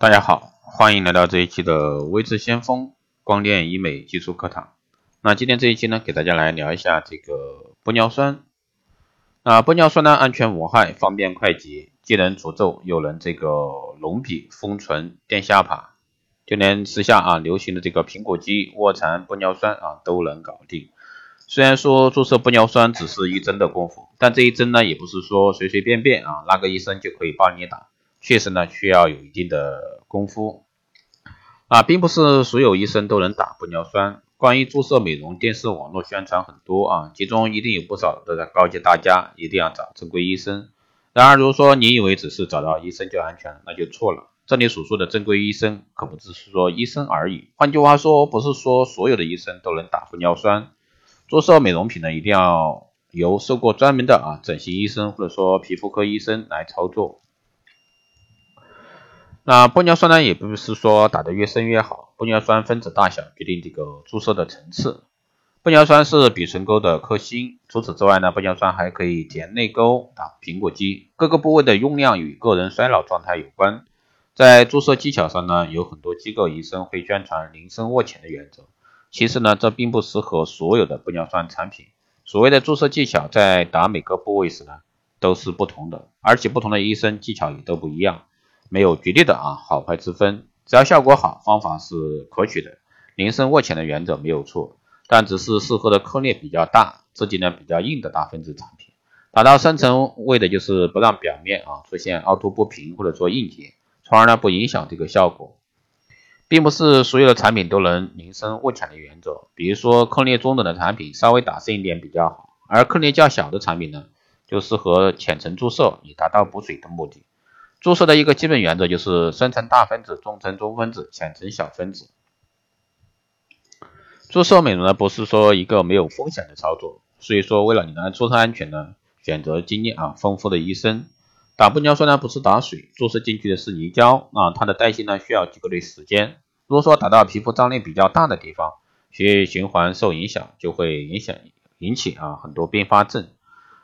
大家好，欢迎来到这一期的微智先锋光电医美技术课堂。那今天这一期呢，给大家来聊一下这个玻尿酸。那玻尿酸呢，安全无害，方便快捷，既能除皱，又能这个隆鼻、丰唇、垫下巴，就连时下啊流行的这个苹果肌、卧蚕玻尿酸啊都能搞定。虽然说注射玻尿酸只是一针的功夫，但这一针呢，也不是说随随便便啊拉个医生就可以帮你打。确实呢，需要有一定的功夫啊，并不是所有医生都能打玻尿酸。关于注射美容，电视网络宣传很多啊，其中一定有不少都在告诫大家一定要找正规医生。然而，如果说你以为只是找到医生就安全，那就错了。这里所说的正规医生，可不只是说医生而已。换句话说，不是说所有的医生都能打玻尿酸。注射美容品呢，一定要由受过专门的啊整形医生或者说皮肤科医生来操作。那玻尿酸呢，也不是说打得越深越好。玻尿酸分子大小决定这个注射的层次。玻尿酸是鼻唇沟的克星。除此之外呢，玻尿酸还可以填内沟、打苹果肌。各个部位的用量与个人衰老状态有关。在注射技巧上呢，有很多机构医生会宣传宁深卧浅的原则。其实呢，这并不适合所有的玻尿酸产品。所谓的注射技巧，在打每个部位时呢，都是不同的，而且不同的医生技巧也都不一样。没有绝对的啊好坏之分，只要效果好，方法是可取的。宁深卧浅的原则没有错，但只是适合的颗粒比较大、质地呢比较硬的大分子产品。达到深层为的就是不让表面啊出现凹凸不平或者说硬结，从而呢不影响这个效果。并不是所有的产品都能宁深卧浅的原则，比如说颗粒中等的产品稍微打深一点比较好，而颗粒较小的产品呢就适合浅层注射，以达到补水的目的。注射的一个基本原则就是深层大分子、中层中分子、浅层小分子。注射美容呢，不是说一个没有风险的操作，所以说为了你的注射安全呢，选择经验啊丰富的医生。打玻尿酸呢，不是打水，注射进去的是凝胶啊，它的代谢呢需要几个月时间。如果说打到皮肤张力比较大的地方，血液循环受影响，就会影响引起啊很多并发症。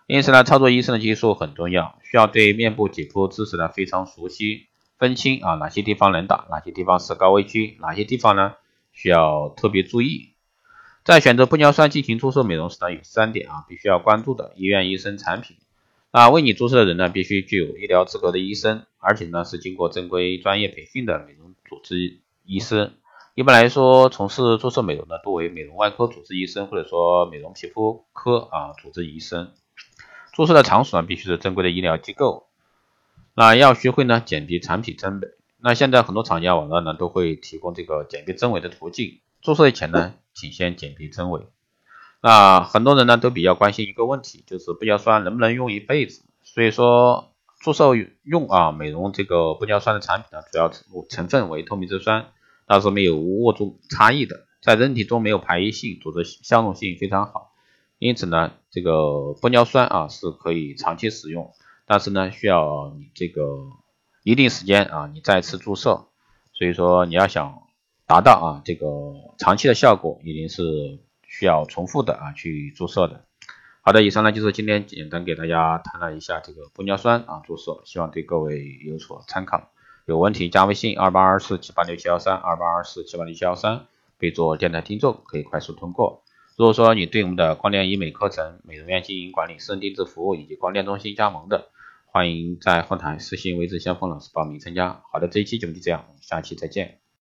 因此呢，操作医生的技术很重要，需要对面部解剖知识呢非常熟悉，分清啊哪些地方能打，哪些地方是高危区，哪些地方呢需要特别注意。在选择玻尿酸进行注射美容时呢，有三点啊必须要关注的：医院、医生、产品。那，为你注射的人呢，必须具有医疗资格的医生，而且呢是经过正规专业培训的美容主治医生。一般来说，从事注射美容的多为美容外科主治医生，或者说美容皮肤科啊主治医生。注射的场所呢，必须是正规的医疗机构。那要学会呢鉴别产品真伪。那现在很多厂家网站呢都会提供这个鉴别真伪的途径。注射前呢，请先鉴别真伪。那很多人呢都比较关心一个问题，就是玻尿酸能不能用一辈子？所以说，注射用啊美容这个玻尿酸的产品呢，主要成分为透明质酸，它是没有握重差异的，在人体中没有排异性，组织相容性非常好。因此呢，这个玻尿酸啊是可以长期使用，但是呢需要你这个一定时间啊你再次注射，所以说你要想达到啊这个长期的效果，一定是需要重复的啊去注射的。好的，以上呢就是今天简单给大家谈了一下这个玻尿酸啊注射，希望对各位有所参考。有问题加微信二八二四七八六七幺三二八二四七八六七幺三，备注电台听众可以快速通过。如果说你对我们的光电医美课程、美容院经营管理、私人定制服务以及光电中心加盟的，欢迎在后台私信微信先锋老师报名参加。好的，这一期节目就这样，下期再见。